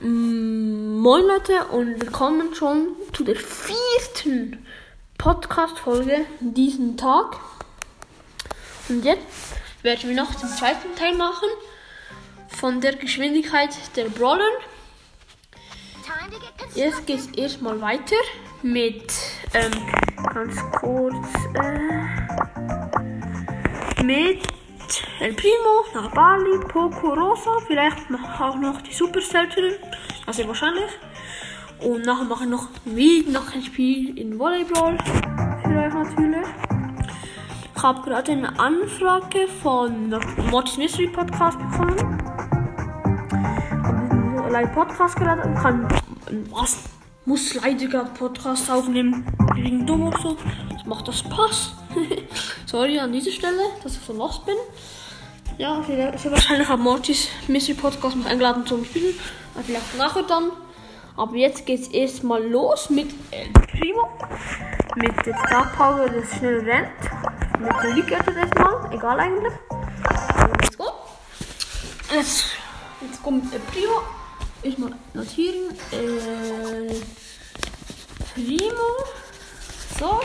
Mm, Moin Leute und willkommen schon zu der vierten Podcast-Folge diesen Tag. Und jetzt werden wir noch den zweiten Teil machen von der Geschwindigkeit der Brawler. Jetzt geht es erstmal weiter mit ähm, ganz kurz äh, mit El Primo, nach Bali, Poco Rosa, vielleicht auch noch die Super Seltenen, also wahrscheinlich. Und nachher mache ich noch wie noch ein Spiel in Volleyball für euch natürlich. Ich habe gerade eine Anfrage von Mortis Mystery Podcast bekommen. Ich habe Podcast gerade und kann was muss leider Podcast aufnehmen wegen dumm oder so. Das macht das Pass. Sorry an dieser Stelle, dass ich so lost bin. Ja, wahrscheinlich hat Mortis Mystery Podcast mich eingeladen zum Spielen. Aber vielleicht nachher dann. Aber jetzt geht's erstmal los mit El Primo. Mit der Star Power, das schnell rennt. Mit der League erstmal. Egal eigentlich. Let's go. Jetzt, jetzt kommt El Primo. Erstmal notieren. Äh, Primo. So.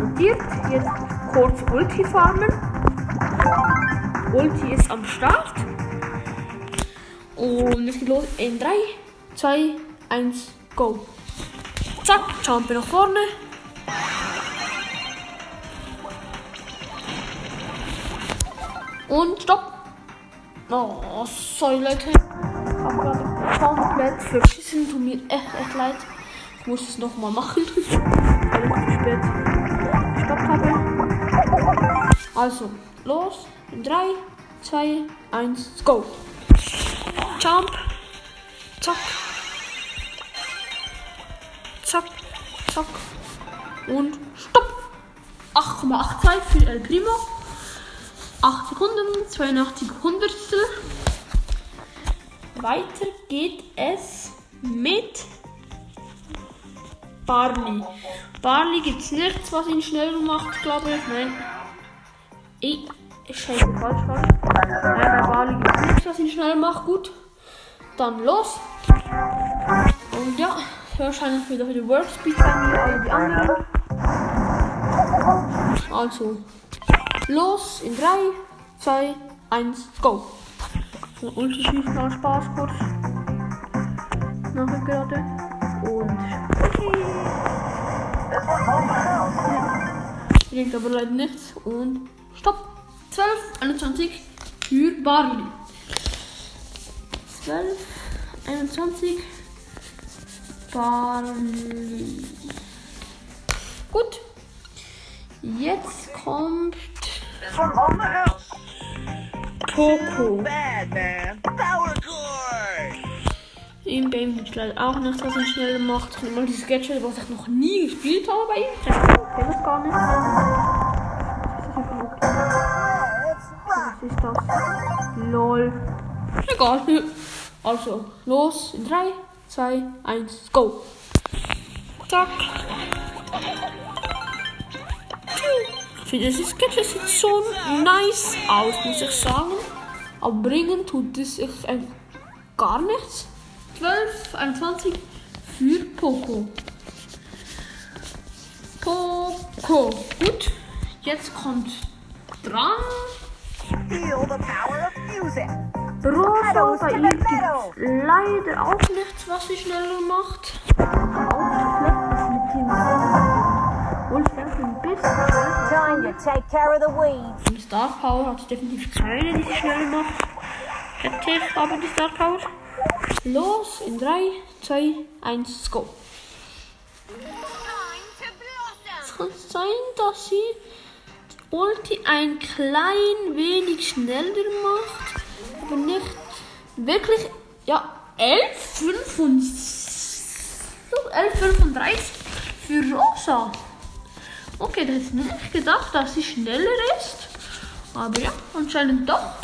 Notiert. Jetzt kurz Ulti farmen. Ulti ist am Start. Und es geht los in 3, 2, 1, go. Zack, Jumpe nach vorne. Und stopp. Oh, sorry Leute. Ich habe gerade komplett verschissen. Tut mir echt, echt leid. Ich muss es nochmal machen. Ich zu spät. Also, los. In 3, 2, 1, go. Jump. Zack. Zack. Zack. Und stopp. 8,82 für El Primo. 8 Sekunden, 82 Hundertstel. Weiter geht es mit Barley. Barley gibt es nichts, was ihn schneller macht, glaube ich. Nein. Ich, ich schenke falsch falsch. Nein, bei Barley gibt es nichts, ihn schneller macht. Gut. Dann los. Und ja, wahrscheinlich wieder für die Workspeed bei mir, alle die anderen. Also, los in 3, 2, 1, go. So, Ulti schießen als Spaß kurz. Nachher gerade. Und. Okay. Bringt aber leider nichts. Und stopp. 12, 21 für Barley. 12, 21 Barley. Gut. Jetzt kommt. Poco. Game gibt es leider auch nichts, was ihn schneller macht. Ich nehme mal dieses Gadget, was ich noch nie gespielt habe bei ihm. Ich kenne das gar nicht. Ist das? Lol. Egal. Also, los. In 3, 2, 1, go. Zack. Ich finde, dieses Gadget sieht so nice aus, muss ich sagen. Aber bringen tut es sich einfach gar nichts. 12, 21 für Poco. Poco. Gut. Jetzt kommt dran. Feel the power of music. Rosa bei ihm gibt leider auch nichts, was sie schneller macht. Time to take care of the weeds. Und Star Power hat definitiv keine, die sie schneller macht. Hätte ich aber die Star Power. Los, in 3, 2, 1, go. Es kann sein, dass sie die Ulti ein klein wenig schneller macht, aber nicht wirklich, ja, 11,35 für Rosa. Okay, das hätte ich nicht gedacht, dass sie schneller ist. Aber ja, anscheinend doch.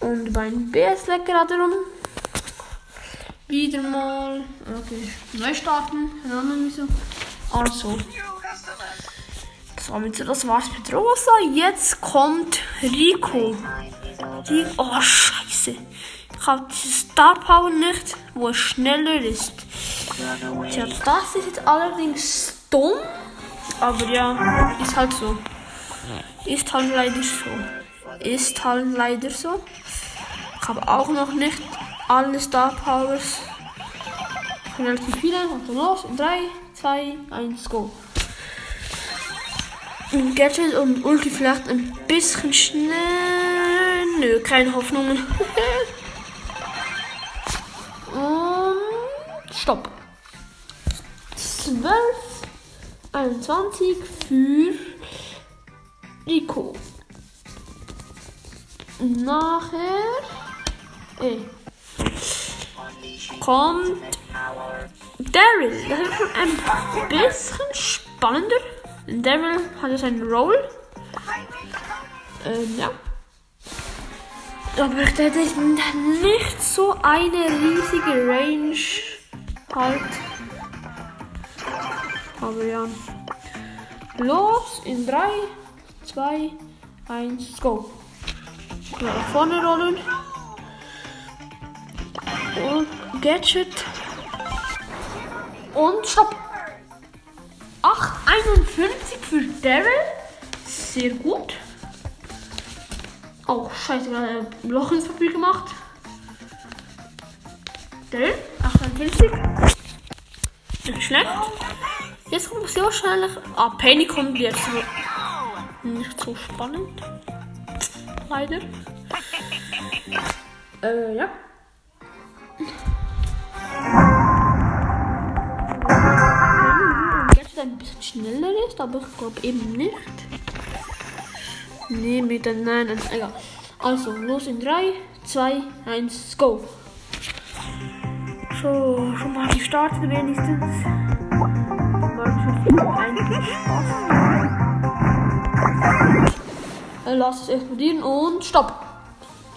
Und mein BS gerade rum. Wieder mal. Okay, neu starten. Also, das, war mit, das war's mit Rosa. Jetzt kommt Rico. Die, oh, scheiße. Ich habe diese Star Power nicht, wo es schneller ist. Tja, das ist jetzt allerdings dumm. Aber ja, ist halt so. Ist halt leider so. Ist halt leider so. Ich habe auch noch nicht alle Star Powers. Relativ viele. Also los. In 3, 2, 1, go. Ein Gadget und Ulti vielleicht ein bisschen schnell. Nö, keine Hoffnungen. und stopp. 12, 21 für Rico. Nachher äh, kommt Daryl. Das ist schon ein bisschen spannender. Daryl hat ja seinen Roll. Ähm, ja. Aber der hat nicht so eine riesige Range halt. Aber ja. Los in 3, 2, 1, go. Nach vorne rollen. Und Gadget. Und stopp. 8,51 für Daryl. Sehr gut. Oh, scheiße, gerade ein Loch ins Papier gemacht. Daryl, 58. Nicht schlecht. Jetzt kommt sehr wahrscheinlich. Ah, Penny kommt jetzt. Nicht so spannend. Leider. Äh, ja. Schneller ist, aber ich glaube eben nicht. Nee, mit den Nein, egal. Also, los in 3, 2, 1, go. So, schon mal gestartet wenigstens. Lass es explodieren und stopp.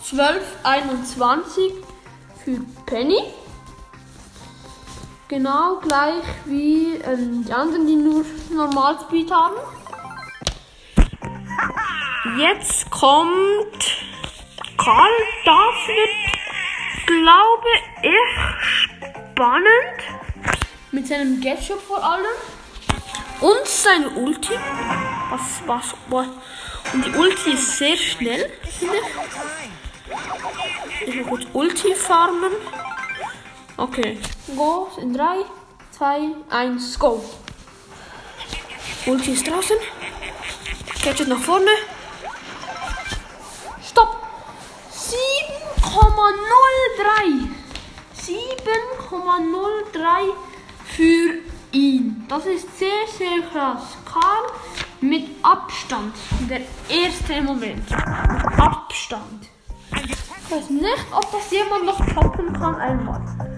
12, 21 für Penny. Genau gleich wie ähm, die anderen, die nur normal Speed haben. Jetzt kommt Karl. Das wird, glaube ich, spannend. Mit seinem Gadget vor allem. Und seine Ulti. Was, was, was. Und die Ulti ist sehr schnell, ich. Will kurz Ulti farmen. Okay. Go in 3, 2, 1, go. Ulti ist draußen. Gadget nach vorne. Stopp. 7,03. 7,03 für ihn. Das ist sehr, sehr krass. Karl mit Abstand. Der erste Moment. Mit Abstand. Ich weiß nicht, ob das jemand noch toppen kann einmal.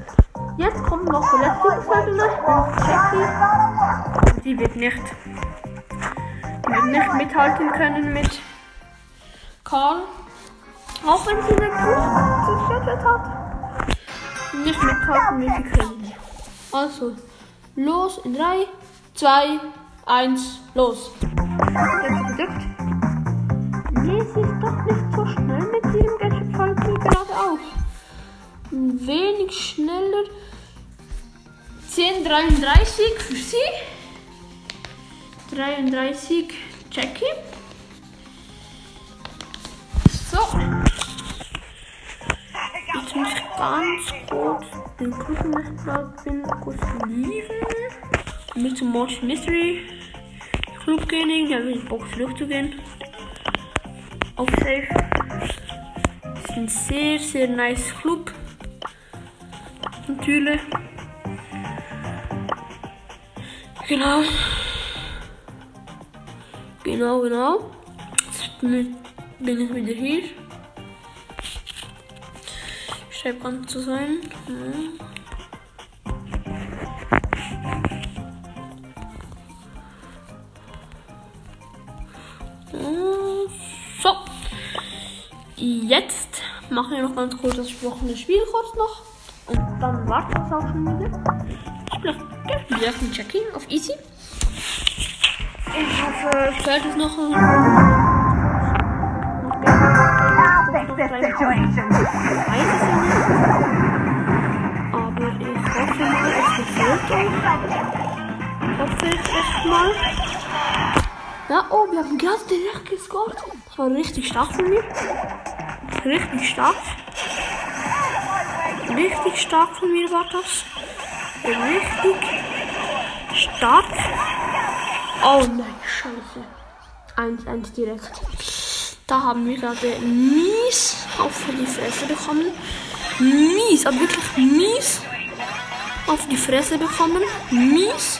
Jetzt kommt noch der letzte Gefallene, noch Jackie. Die wird nicht, die wird nicht mithalten können mit Karl. Auch wenn sie eine gute Gadget hat. Nicht mithalten, wie sie können. Also, los in 3, 2, 1, los. Jetzt gedrückt. Nee, sie ist doch nicht Ein wenig schneller. 10,33 für sie. 33 Jackie. So. Jetzt muss ich ganz kurz den Gruppennetzwerk bin kurz lieben. Mit zum Mortis Mystery Club gehen. Ich habe Bock zurückzugehen. Auf Safe. Das ist ein sehr, sehr nice Club. Natürlich. Genau. Genau, genau. Jetzt bin ich wieder hier. Scheint an zu sein. Äh, So. Jetzt machen wir noch ganz kurz das gesprochene Spiel kurz noch. Und dann wartet es auch schon wieder. Ich spiele wieder ein Checking auf Easy. Ich hoffe, es fällt es noch. noch ja nicht. Aber ich hoffe mal, es gefällt euch. Hoffe ich echt mal. Ja, oh, wir haben gerade direkt gescored. Das war richtig stark von mir. Richtig stark. Richtig stark von mir war das. Richtig stark. Oh nein, scheiße. 1-1 direkt. Da haben wir gerade mies auf die Fresse bekommen. Mies, aber wirklich mies auf die Fresse bekommen. Mies.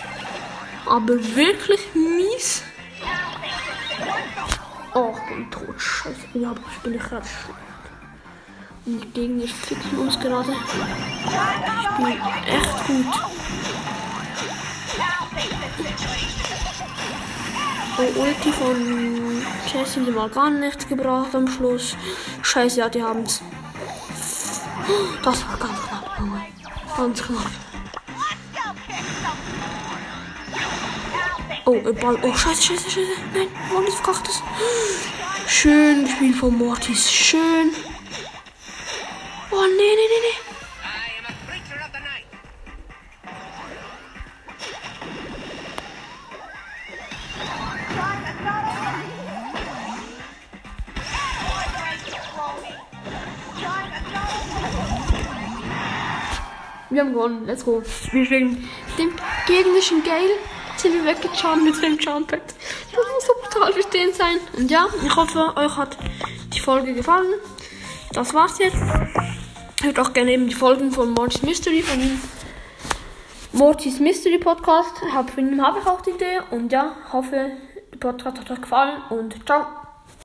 Aber wirklich mies. Oh, ich bin tot. Scheiße. Ja, aber ich bin gerade. Und die Gegner ficken uns gerade. Ich bin echt gut. Oh, Ulti von Jesse die mal gar nichts gebracht am Schluss. Scheiße, ja, die haben's. Das war ganz knapp, Junge. Ganz knapp. Oh, äh, Ball. Oh, scheiße, scheiße, scheiße. Nein, Mortis verkackt es. Schön gespielt von Mortis. Schön. Oh, nee, nee, nee, nee. I am a creature of the night. Wir haben gewonnen. Let's go. Wir gegen dem gegnerischen Gale sind wir weggejumpt mit dem Jumppad. Das muss so brutal verstehen sein. Und ja, ich hoffe, euch hat die Folge gefallen. Das war's jetzt. Hört auch gerne eben die Folgen von Mortis Mystery von. Mortis Mystery Podcast. Hab, von ihm habe ich auch die Idee. Und ja, hoffe, der Podcast hat euch gefallen. Und ciao.